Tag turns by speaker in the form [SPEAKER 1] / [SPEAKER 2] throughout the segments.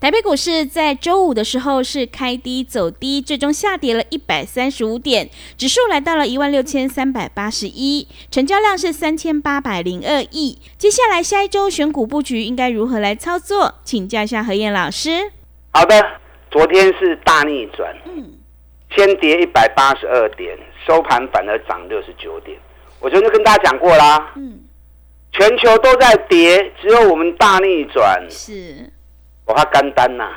[SPEAKER 1] 台北股市在周五的时候是开低走低，最终下跌了一百三十五点，指数来到了一万六千三百八十一，成交量是三千八百零二亿。接下来下一周选股布局应该如何来操作？请教一下何燕老师。
[SPEAKER 2] 好的，昨天是大逆转，嗯，先跌一百八十二点，收盘反而涨六十九点。我昨天跟大家讲过啦，嗯，全球都在跌，只有我们大逆转，
[SPEAKER 1] 是。
[SPEAKER 2] 我怕干单呐，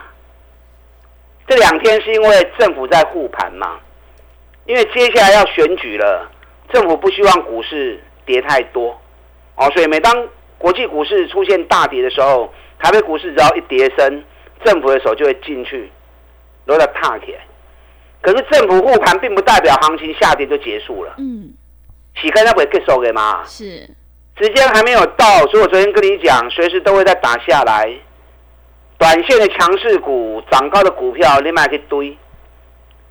[SPEAKER 2] 这两天是因为政府在护盘嘛，因为接下来要选举了，政府不希望股市跌太多，哦，所以每当国际股市出现大跌的时候，台北股市只要一跌升，政府的手就会进去，都在踏铁。可是政府护盘并不代表行情下跌就结束了，嗯，洗开那会结束的嘛，
[SPEAKER 1] 是，
[SPEAKER 2] 时间还没有到，所以我昨天跟你讲，随时都会再打下来。短线的强势股、涨高的股票，你买去堆，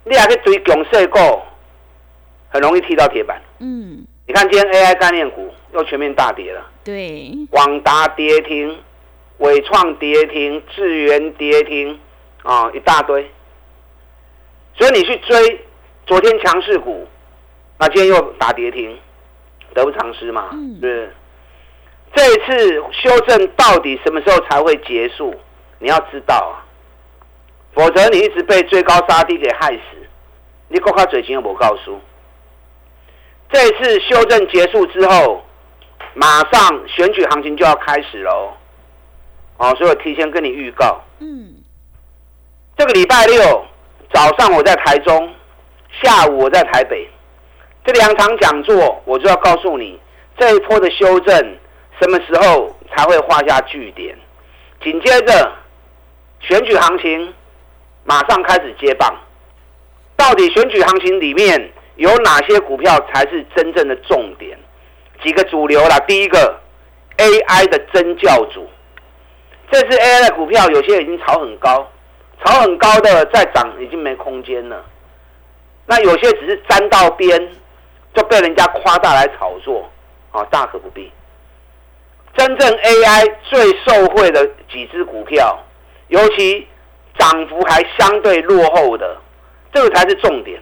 [SPEAKER 2] 你还去堆强势股，很容易踢到铁板。嗯，你看今天 AI 概念股又全面大跌了。
[SPEAKER 1] 对，
[SPEAKER 2] 广达跌停，伟创跌停，智源跌停，啊，一大堆。所以你去追昨天强势股，那今天又打跌停，得不偿失嘛？嗯，是。这一次修正到底什么时候才会结束？你要知道啊，否则你一直被最高杀低给害死。你国家嘴型有没告诉？这次修正结束之后，马上选举行情就要开始喽。哦，所以我提前跟你预告。嗯。这个礼拜六早上我在台中，下午我在台北，这两场讲座我就要告诉你，这一波的修正什么时候才会画下句点？紧接着。选举行情马上开始接棒，到底选举行情里面有哪些股票才是真正的重点？几个主流啦，第一个 AI 的真教主，这次 AI 的股票有些已经炒很高，炒很高的再涨已经没空间了。那有些只是沾到边就被人家夸大来炒作，啊，大可不必。真正 AI 最受惠的几只股票。尤其涨幅还相对落后的，这个才是重点。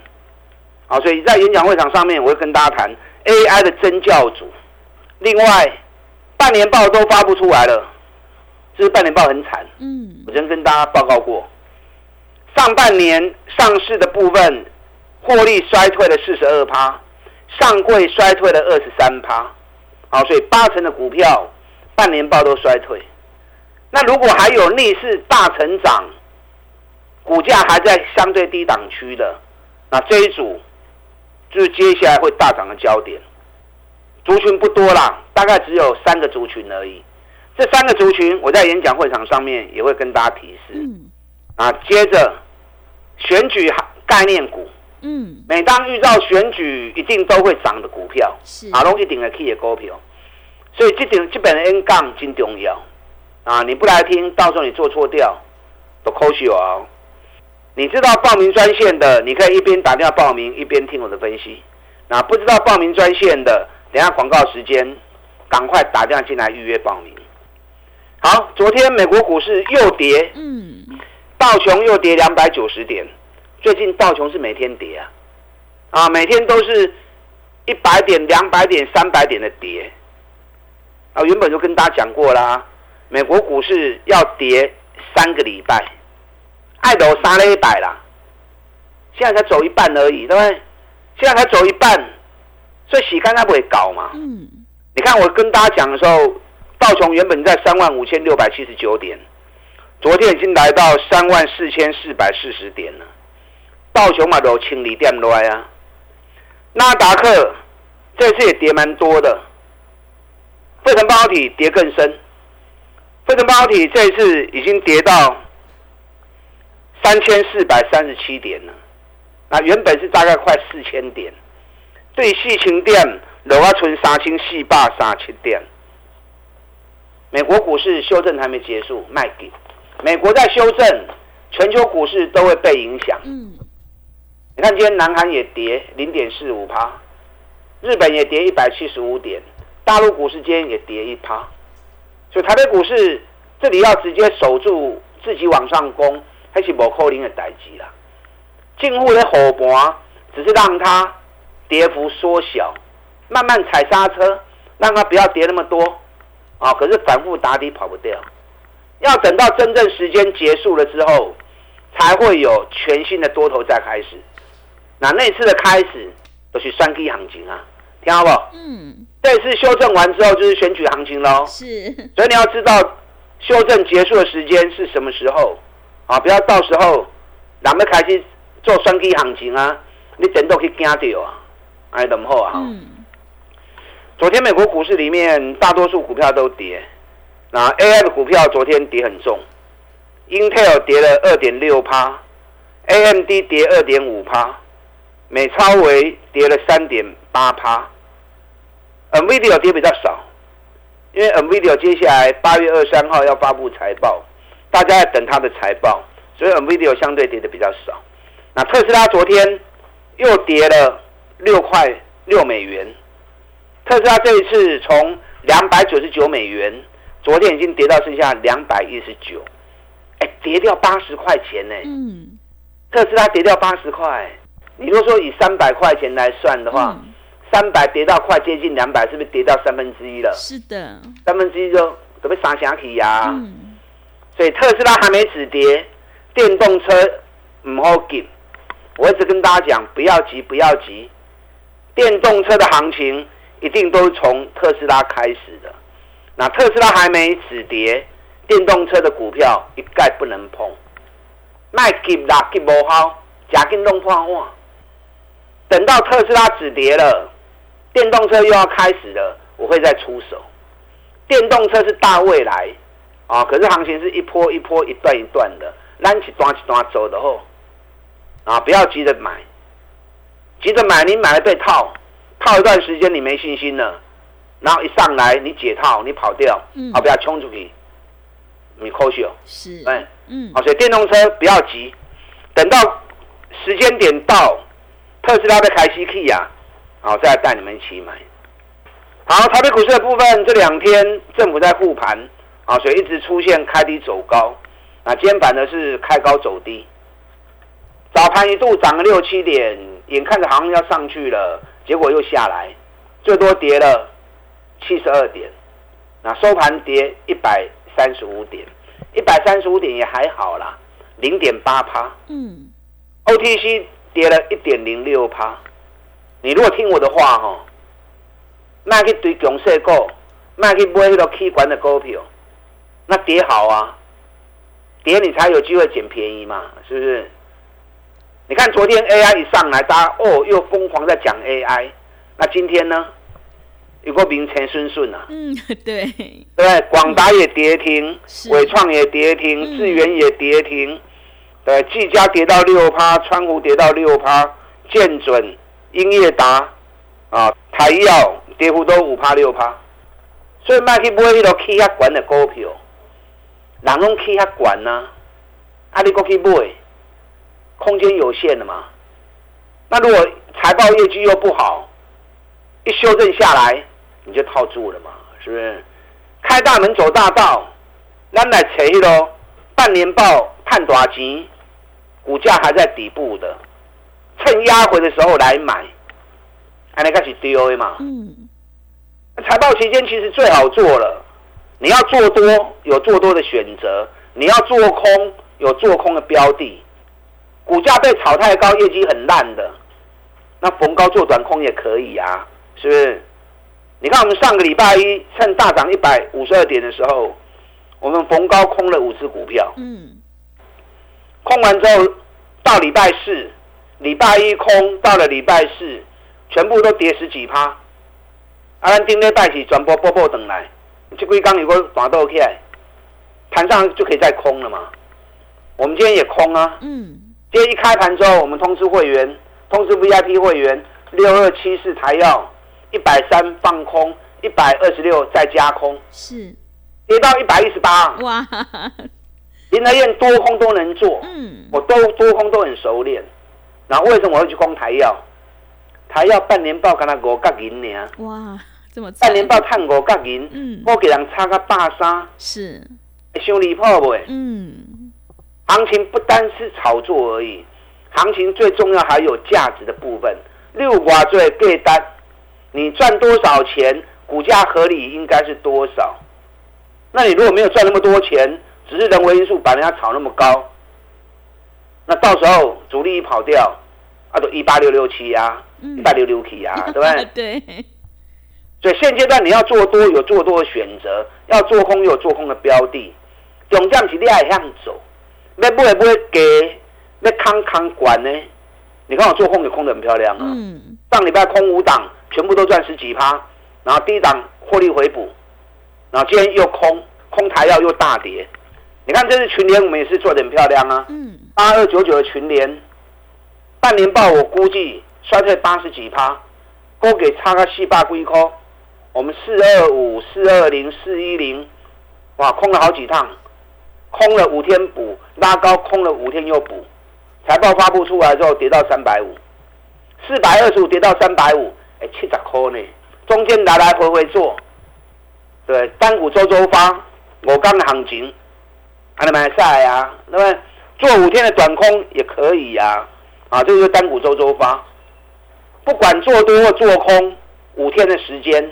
[SPEAKER 2] 好，所以在演讲会场上面，我会跟大家谈 AI 的真教主。另外，半年报都发不出来了，这是半年报很惨。嗯，我曾跟大家报告过，上半年上市的部分获利衰退了四十二趴，上柜衰退了二十三趴。好，所以八成的股票半年报都衰退。那如果还有逆势大成长，股价还在相对低档区的，那这一组就是接下来会大涨的焦点。族群不多啦，大概只有三个族群而已。这三个族群，我在演讲会场上面也会跟大家提示。啊，接着选举概念股，嗯，每当遇到选举，一定都会涨的股票，
[SPEAKER 1] 是
[SPEAKER 2] 啊，拢一定会起的股票。所以这点这本的 N 杠真重要。啊！你不来听，到时候你做错掉，都扣血哦。你知道报名专线的，你可以一边打电话报名，一边听我的分析。那不知道报名专线的，等下广告时间，赶快打电话进来预约报名。好，昨天美国股市又跌，嗯，道琼又跌两百九十点。最近道琼是每天跌啊，啊，每天都是一百点、两百点、三百点的跌。啊，原本就跟大家讲过啦。美国股市要跌三个礼拜，爱豆杀了一百啦，现在才走一半而已，对不对？现在才走一半，所以洗干它不会搞嘛。
[SPEAKER 1] 嗯，
[SPEAKER 2] 你看我跟大家讲的时候，道琼原本在三万五千六百七十九点，昨天已经来到三万四千四百四十点了。道琼嘛都清理点来啊，纳达克这次也跌蛮多的，费城半导体跌更深，费城半导体这一次已经跌到三千四百三十七点了，那原本是大概快四千点。对四千点落啊，存三千四百三七点。美国股市修正还没结束，卖给美国在修正，全球股市都会被影响。
[SPEAKER 1] 嗯，
[SPEAKER 2] 你看今天南韩也跌零点四五趴，日本也跌一百七十五点，大陆股市今天也跌一趴，所以台北股市这里要直接守住自己往上攻，还是无可能的代志啦。近乎的火盘只是让它。跌幅缩小，慢慢踩刹车，让它不要跌那么多啊！可是反复打底跑不掉，要等到真正时间结束了之后，才会有全新的多头再开始。那那次的开始都是三 K 行情啊，听好不？嗯。这次修正完之后就是选举行情喽。
[SPEAKER 1] 是。
[SPEAKER 2] 所以你要知道修正结束的时间是什么时候啊？不要到时候咱们开始做三 K 行情啊，你整都可以惊掉啊！哎，怎么好啊！嗯昨天美国股市里面大多数股票都跌，那 AI 的股票昨天跌很重，Intel 跌了二点六趴，AMD 跌二点五趴，美超维跌了三点八趴，NVIDIA 跌比较少，因为 NVIDIA 接下来八月二三号要发布财报，大家要等它的财报，所以 NVIDIA 相对跌的比较少。那特斯拉昨天又跌了。六块六美元，特斯拉这一次从两百九十九美元，昨天已经跌到剩下两百一十九，哎，跌掉八十块钱呢。嗯，特斯拉跌掉八十块，你如果说以三百块钱来算的话，三百跌到快接近两百，是不是跌到三分之一了？
[SPEAKER 1] 是的，
[SPEAKER 2] 三分之一就准备杀下去呀。嗯，所以特斯拉还没止跌，电动车唔好急，我一直跟大家讲，不要急，不要急。电动车的行情一定都是从特斯拉开始的。那特斯拉还没止跌，电动车的股票一概不能碰。卖急啦，急无好，假电动化化。等到特斯拉止跌了，电动车又要开始了，我会再出手。电动车是大未来啊，可是行情是一波一波、一段一段的，拉起端起端走的后啊，不要急着买。急着买，你买了被套，套一段时间你没信心了，然后一上来你解套，你跑掉，啊，不要冲出去，你扣血
[SPEAKER 1] 是，
[SPEAKER 2] 哎，嗯，好，所以电动车不要急，等到时间点到，特斯拉的开西 K 呀，好，再带你们一起买。好，台北股市的部分，这两天政府在护盘，啊，所以一直出现开低走高，啊，今天反的是开高走低，早盘一度涨了六七点。眼看着好像要上去了，结果又下来，最多跌了七十二点，那收盘跌一百三十五点，一百三十五点也还好啦，零点八趴。嗯，OTC 跌了一点零六趴。你如果听我的话哈，卖去堆强势股，卖去买那个气管的股票，那跌好啊，跌你才有机会捡便宜嘛，是不是？你看昨天 AI 一上来，大家哦又疯狂在讲 AI，那今天呢？有个名前顺顺啊，
[SPEAKER 1] 嗯，对，
[SPEAKER 2] 对，广达也跌停，伟创也跌停，智源也跌停，对，技嘉跌到六趴，川湖跌到六趴，建准、英业达啊，台药跌幅都五趴六趴，所以卖去买迄个气压管的股票，人拢气压管呐，啊，你过去买。空间有限的嘛，那如果财报业绩又不好，一修正下来你就套住了嘛，是不是？开大门走大道，咱来扯咯，半年报探大钱，股价还在底部的，趁压回的时候来买，还能开始丢嘛？嗯，财报期间其实最好做了，你要做多有做多的选择，你要做空有做空的标的。股价被炒太高，业绩很烂的，那逢高做短空也可以啊，是不是？你看我们上个礼拜一趁大涨一百五十二点的时候，我们逢高空了五只股票，
[SPEAKER 1] 嗯，
[SPEAKER 2] 空完之后到礼拜四，礼拜一空到了礼拜四，全部都跌十几趴。啊，咱顶礼拜是全部波波等来，这几刚如果打倒起来，盘上就可以再空了嘛。我们今天也空啊，
[SPEAKER 1] 嗯，
[SPEAKER 2] 今天一开盘之后，我们通知会员，通知 VIP 会员，六二七四台药一百三放空，一百二十六再加空，
[SPEAKER 1] 是，
[SPEAKER 2] 跌到一百一十八。
[SPEAKER 1] 哇，
[SPEAKER 2] 林德燕多空都能做，
[SPEAKER 1] 嗯，
[SPEAKER 2] 我都多空都很熟练。然后为什么我要去攻台药？台药半年报跟他五角银呢，
[SPEAKER 1] 哇，这么
[SPEAKER 2] 半年报探五角银，
[SPEAKER 1] 嗯，
[SPEAKER 2] 我给人差个百三，
[SPEAKER 1] 是，
[SPEAKER 2] 会伤离谱袂？
[SPEAKER 1] 嗯，
[SPEAKER 2] 行情不单是炒作而已，行情最重要还有价值的部分。六瓜最给单，你赚多少钱，股价合理应该是多少。那你如果没有赚那么多钱，只是人为因素把人家炒那么高，那到时候主力一跑掉，啊，都一八六六七啊，
[SPEAKER 1] 嗯。
[SPEAKER 2] 一八六六七啊，对不对？
[SPEAKER 1] 对，
[SPEAKER 2] 所以现阶段你要做多有做多的选择，要做空有做空的标的，重点是你爱向走，要买买给，要康康管呢？你看我做空也空的很漂亮啊，
[SPEAKER 1] 嗯，
[SPEAKER 2] 上礼拜空五档全部都赚十几趴，然后低档获利回补，然后今天又空空台药又大跌，你看这次群联我们也是做的很漂亮啊，
[SPEAKER 1] 嗯，
[SPEAKER 2] 八二九九的群联，半年报我估计衰退八十几趴，勾给差个四百几块。我们四二五、四二零、四一零，哇，空了好几趟，空了五天补，拉高空了五天又补。财报发布出来之后跌到三百五，四百二十五跌到三百五，哎，七十块呢，中间来来回回做，对，单股周周发，我刚行情，还能买晒啊，那么？做五天的短空也可以呀、啊这就是单股周周发，不管做多或做空，五天的时间，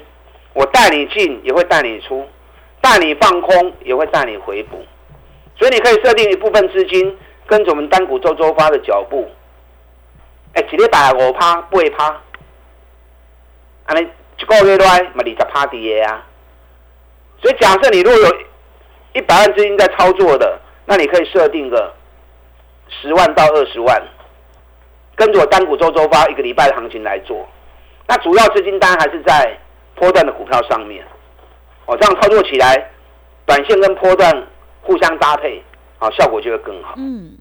[SPEAKER 2] 我带你进也会带你出，带你放空也会带你回补，所以你可以设定一部分资金跟着我们单股周周发的脚步，哎，一礼拜五趴八趴，安尼一个月来嘛二十趴跌啊，所以假设你如果有一百万资金在操作的，那你可以设定个十万到二十万，跟着我单股周周发一个礼拜的行情来做。那主要资金单还是在波段的股票上面，哦，这样操作起来，短线跟波段互相搭配，啊，效果就会更好。
[SPEAKER 1] 嗯，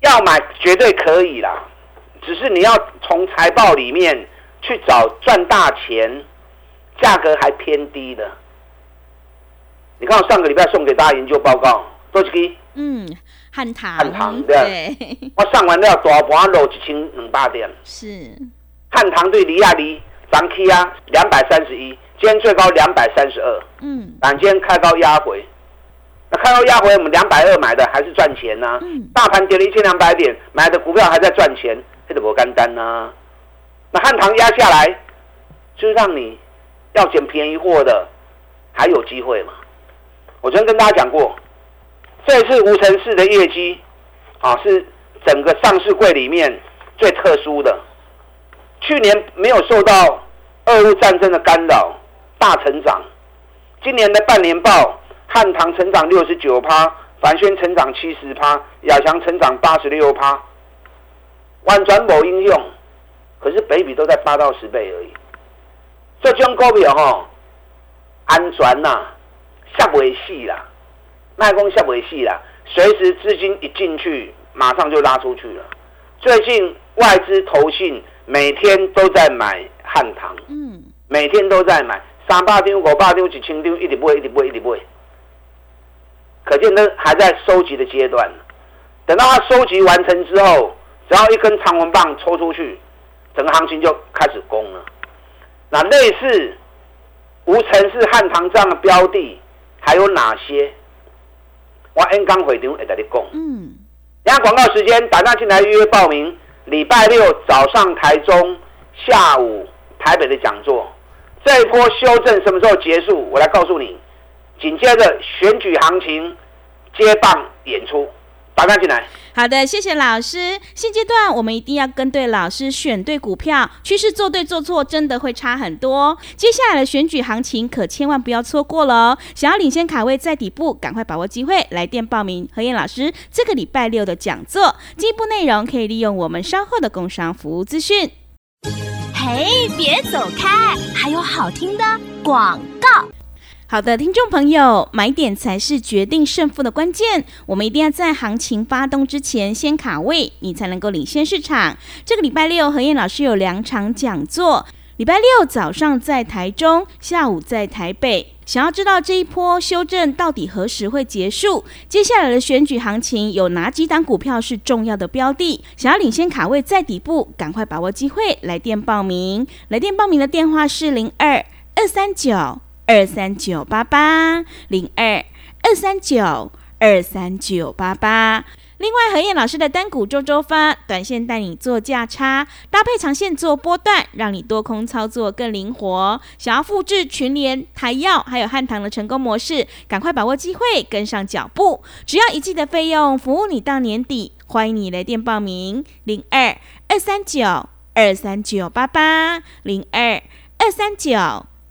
[SPEAKER 2] 要买绝对可以啦，只是你要从财报里面去找赚大钱，价格还偏低的。你看我上个礼拜送给大家研究报告，多少支？
[SPEAKER 1] 嗯，汉唐，
[SPEAKER 2] 汉唐对。
[SPEAKER 1] 对，
[SPEAKER 2] 我上完了大盘落一千两百点，
[SPEAKER 1] 是，
[SPEAKER 2] 汉唐对离亚离涨起啊两百三十一，今天最高两百三十二，
[SPEAKER 1] 嗯，
[SPEAKER 2] 但今天开高压回，那开高压回我们两百二买的还是赚钱呐、
[SPEAKER 1] 嗯。
[SPEAKER 2] 大盘跌了一千两百点，买的股票还在赚钱，这个不干单呐、那汉唐压下来，就是让你要捡便宜货的还有机会嘛。我昨天跟大家讲过，这次无尘室的业绩啊是整个上市柜里面最特殊的，去年没有受到俄乌战争的干扰，大成长。今年的半年报，汉唐成长六十九趴，凡轩成长七十趴，亚翔成长八十六趴，万转某应用，可是北比都在八到十倍而已。这种股票吼，安全呐、下不会细啦，卖空下不会细啦，随时资金一进去，马上就拉出去了。最近外资投信每天都在买汉唐，
[SPEAKER 1] 嗯，
[SPEAKER 2] 每天都在买，三百张、五百张、一千张，一直买，一直买，一直买。可见呢，还在收集的阶段。等到它收集完成之后，只要一根长红棒抽出去，整个行情就开始攻了。那类似无尘是汉唐这样的标的还有哪些？我 N 刚会场会跟你讲。
[SPEAKER 1] 嗯，
[SPEAKER 2] 等下广告时间，打电话进来预约报名。礼拜六早上台中，下午台北的讲座。这一波修正什么时候结束？我来告诉你。紧接着选举行情接棒演出，打单进来。
[SPEAKER 3] 好的，谢谢老师。现阶段我们一定要跟对老师，选对股票，趋势做对做错真的会差很多。接下来的选举行情可千万不要错过了哦！想要领先卡位在底部，赶快把握机会，来电报名何燕老师这个礼拜六的讲座。进一步内容可以利用我们稍后的工商服务资讯。
[SPEAKER 1] 嘿，别走开，还有好听的广告。
[SPEAKER 3] 好的，听众朋友，买点才是决定胜负的关键。我们一定要在行情发动之前先卡位，你才能够领先市场。这个礼拜六，何燕老师有两场讲座。礼拜六早上在台中，下午在台北。想要知道这一波修正到底何时会结束？接下来的选举行情有哪几档股票是重要的标的？想要领先卡位在底部，赶快把握机会，来电报名。来电报名的电话是零二二三九。二三九八八零二二三九二三九八八。另外，何燕老师的单股周周发，短线带你做价差，搭配长线做波段，让你多空操作更灵活。想要复制群联、台药还有汉唐的成功模式，赶快把握机会，跟上脚步。只要一季的费用，服务你到年底。欢迎你来电报名：零二二三九二三九八八零二二三九。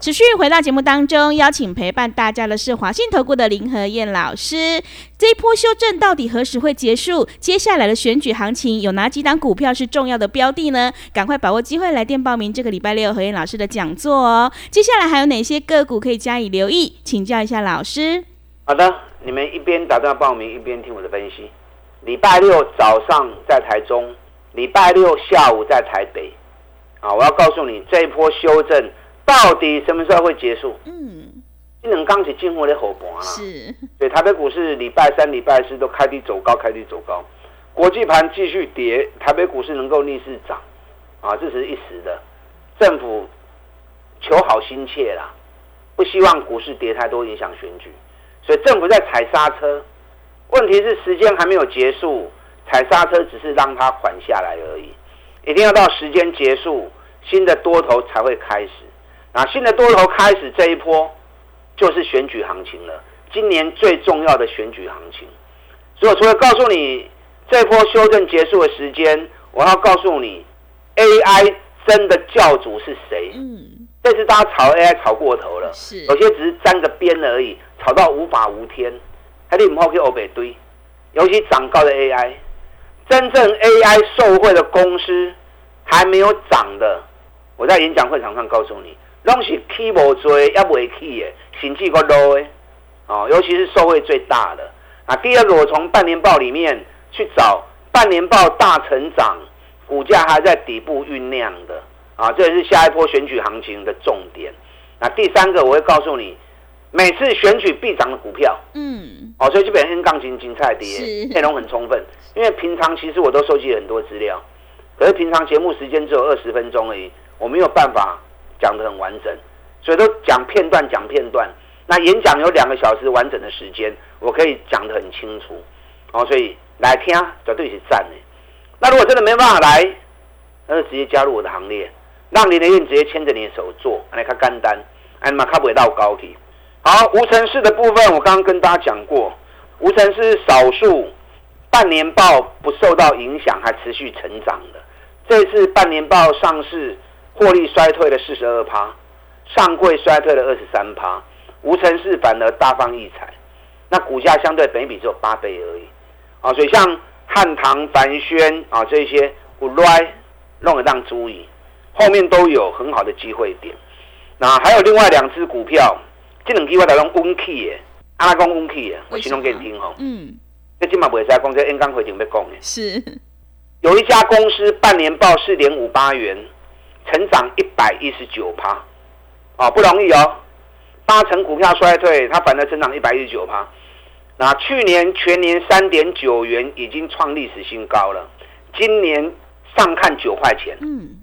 [SPEAKER 3] 持续回到节目当中，邀请陪伴大家的是华信投顾的林和燕老师。这一波修正到底何时会结束？接下来的选举行情有哪几档股票是重要的标的呢？赶快把握机会来电报名这个礼拜六何燕老师的讲座哦。接下来还有哪些个股可以加以留意？请教一下老师。
[SPEAKER 2] 好的，你们一边打电话报名，一边听我的分析。礼拜六早上在台中，礼拜六下午在台北。啊，我要告诉你，这一波修正。到底什么时候会结束？嗯，今能刚起进货的火盘啊。
[SPEAKER 3] 是，
[SPEAKER 2] 对台北股市礼拜三、礼拜四都开低走高，开低走高，国际盘继续跌，台北股市能够逆势涨，啊，这是一时的。政府求好心切啦，不希望股市跌太多影响选举，所以政府在踩刹车。问题是时间还没有结束，踩刹车只是让它缓下来而已，一定要到时间结束，新的多头才会开始。啊，新的多头开始这一波，就是选举行情了。今年最重要的选举行情，所以我除了告诉你这波修正结束的时间，我要告诉你，AI 真的教主是谁？嗯，这次大家炒 AI 炒过头了，
[SPEAKER 3] 是
[SPEAKER 2] 有些只是沾个边而已，炒到无法无天，还得唔好去欧北堆。尤其涨高的 AI，真正 AI 受惠的公司还没有涨的，我在演讲会场上告诉你。拢是起无多，也未起的，甚至个 low 的，哦，尤其是受惠最大的。啊，第二个，我从半年报里面去找半年报大成长，股价还在底部酝酿的，啊，这也是下一波选举行情的重点。那第三个，我会告诉你，每次选举必涨的股票，嗯，哦，所以基本上 N 杠金金菜碟，内容很充分。因为平常其实我都收集很多资料，可是平常节目时间只有二十分钟而已，我没有办法。讲的很完整，所以都讲片段，讲片段。那演讲有两个小时完整的时间，我可以讲的很清楚。哦，所以来听绝对是赞的。那如果真的没办法来，那就直接加入我的行列，让林德燕直接牵着你的手做，来看干单，哎嘛，看不到高铁。好，无尘室的部分，我刚刚跟大家讲过，无尘室少数半年报不受到影响，还持续成长的。这次半年报上市。获利衰退了四十二趴，上柜衰退了二十三趴，无尘市反而大放异彩，那股价相对本比只有八倍而已，啊，所以像汉唐、凡轩啊这些，我来弄得当注意，后面都有很好的机会点。那还有另外两只股票，这两只我打用温 key 的，阿拉讲温 key 的，我形容给你听哈。嗯，这今嘛不会再讲，这 N 刚回顶要讲的。
[SPEAKER 3] 是，
[SPEAKER 2] 有一家公司半年报四点五八元。成长一百一十九趴，哦，不容易哦。八成股票衰退，它反而成长一百一十九趴。那去年全年三点九元已经创历史新高了，今年上看九块钱，
[SPEAKER 3] 嗯，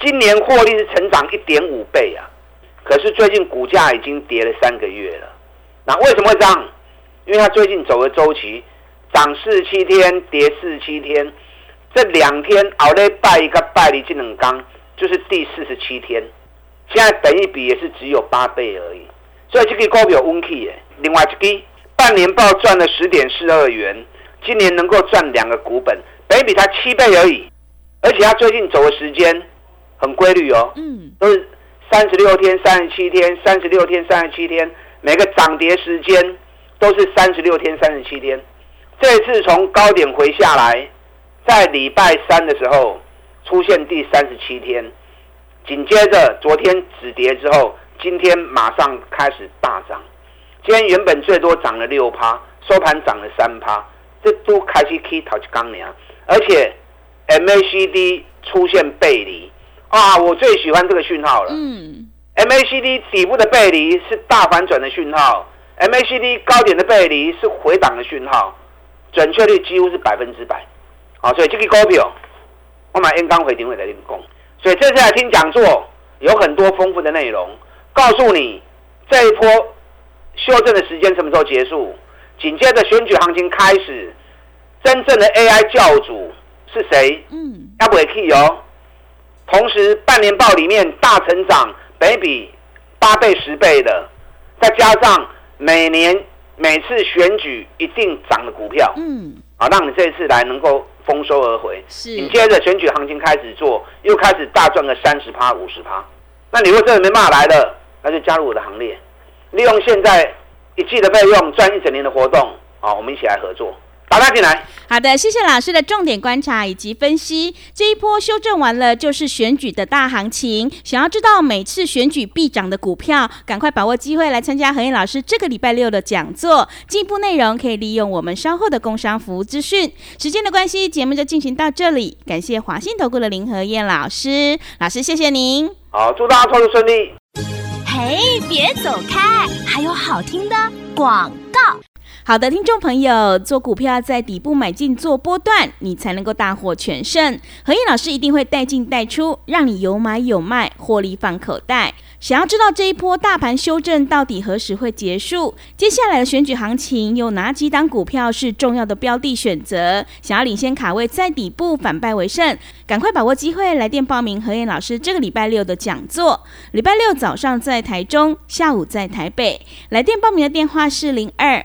[SPEAKER 2] 今年获利是成长一点五倍啊，可是最近股价已经跌了三个月了。那为什么会这样？因为它最近走的周期，涨四十七天，跌四十七天，这两天熬了拜一个拜离技能刚，就是第四十七天，现在等一比也是只有八倍而已，所以这个股票温 key 耶。另外一个半年报赚了十点四二元，今年能够赚两个股本，本比才七倍而已，而且它最近走的时间很规律哦，
[SPEAKER 3] 嗯，
[SPEAKER 2] 都是三十六天、三十七天、三十六天、三十七天，每个涨跌时间都是三十六天、三十七天。这次从高点回下来，在礼拜三的时候出现第三十七天，紧接着昨天止跌之后，今天马上开始大涨。今天原本最多涨了六趴，收盘涨了三趴，这都开始可以讨去钢梁，而且 MACD 出现背离。啊，我最喜欢这个讯号了。
[SPEAKER 3] 嗯
[SPEAKER 2] ，MACD 底部的背离是大反转的讯号，MACD 高点的背离是回档的讯号，准确率几乎是百分之百。好，所以这个股票我买 N 钢回定位来跟你讲，所以这次来听讲座有很多丰富的内容，告诉你这一波修正的时间什么时候结束，紧接着选举行情开始，真正的 AI 教主是谁？
[SPEAKER 3] 嗯，
[SPEAKER 2] 要不会 key 哦。同时，半年报里面大成长，北比八倍、十倍的，再加上每年每次选举一定涨的股票，
[SPEAKER 3] 嗯，
[SPEAKER 2] 啊，让你这一次来能够丰收而回。
[SPEAKER 3] 是
[SPEAKER 2] 紧接着选举行情开始做，又开始大赚个三十趴、五十趴。那你如果真的没办法来了，那就加入我的行列，利用现在一季的费用赚一整年的活动，啊，我们一起来合作，打他进来。
[SPEAKER 3] 好的，谢谢老师的重点观察以及分析。这一波修正完了，就是选举的大行情。想要知道每次选举必涨的股票，赶快把握机会来参加何燕老师这个礼拜六的讲座。进一步内容可以利用我们稍后的工商服务资讯。时间的关系，节目就进行到这里。感谢华信投顾的林何燕老师，老师谢谢您。
[SPEAKER 2] 好，祝大家操作顺利。
[SPEAKER 1] 嘿，别走开，还有好听的广告。
[SPEAKER 3] 好的，听众朋友，做股票在底部买进做波段，你才能够大获全胜。何燕老师一定会带进带出，让你有买有卖，获利放口袋。想要知道这一波大盘修正到底何时会结束？接下来的选举行情有哪几档股票是重要的标的选择？想要领先卡位在底部反败为胜，赶快把握机会来电报名何燕老师这个礼拜六的讲座。礼拜六早上在台中，下午在台北。来电报名的电话是零二。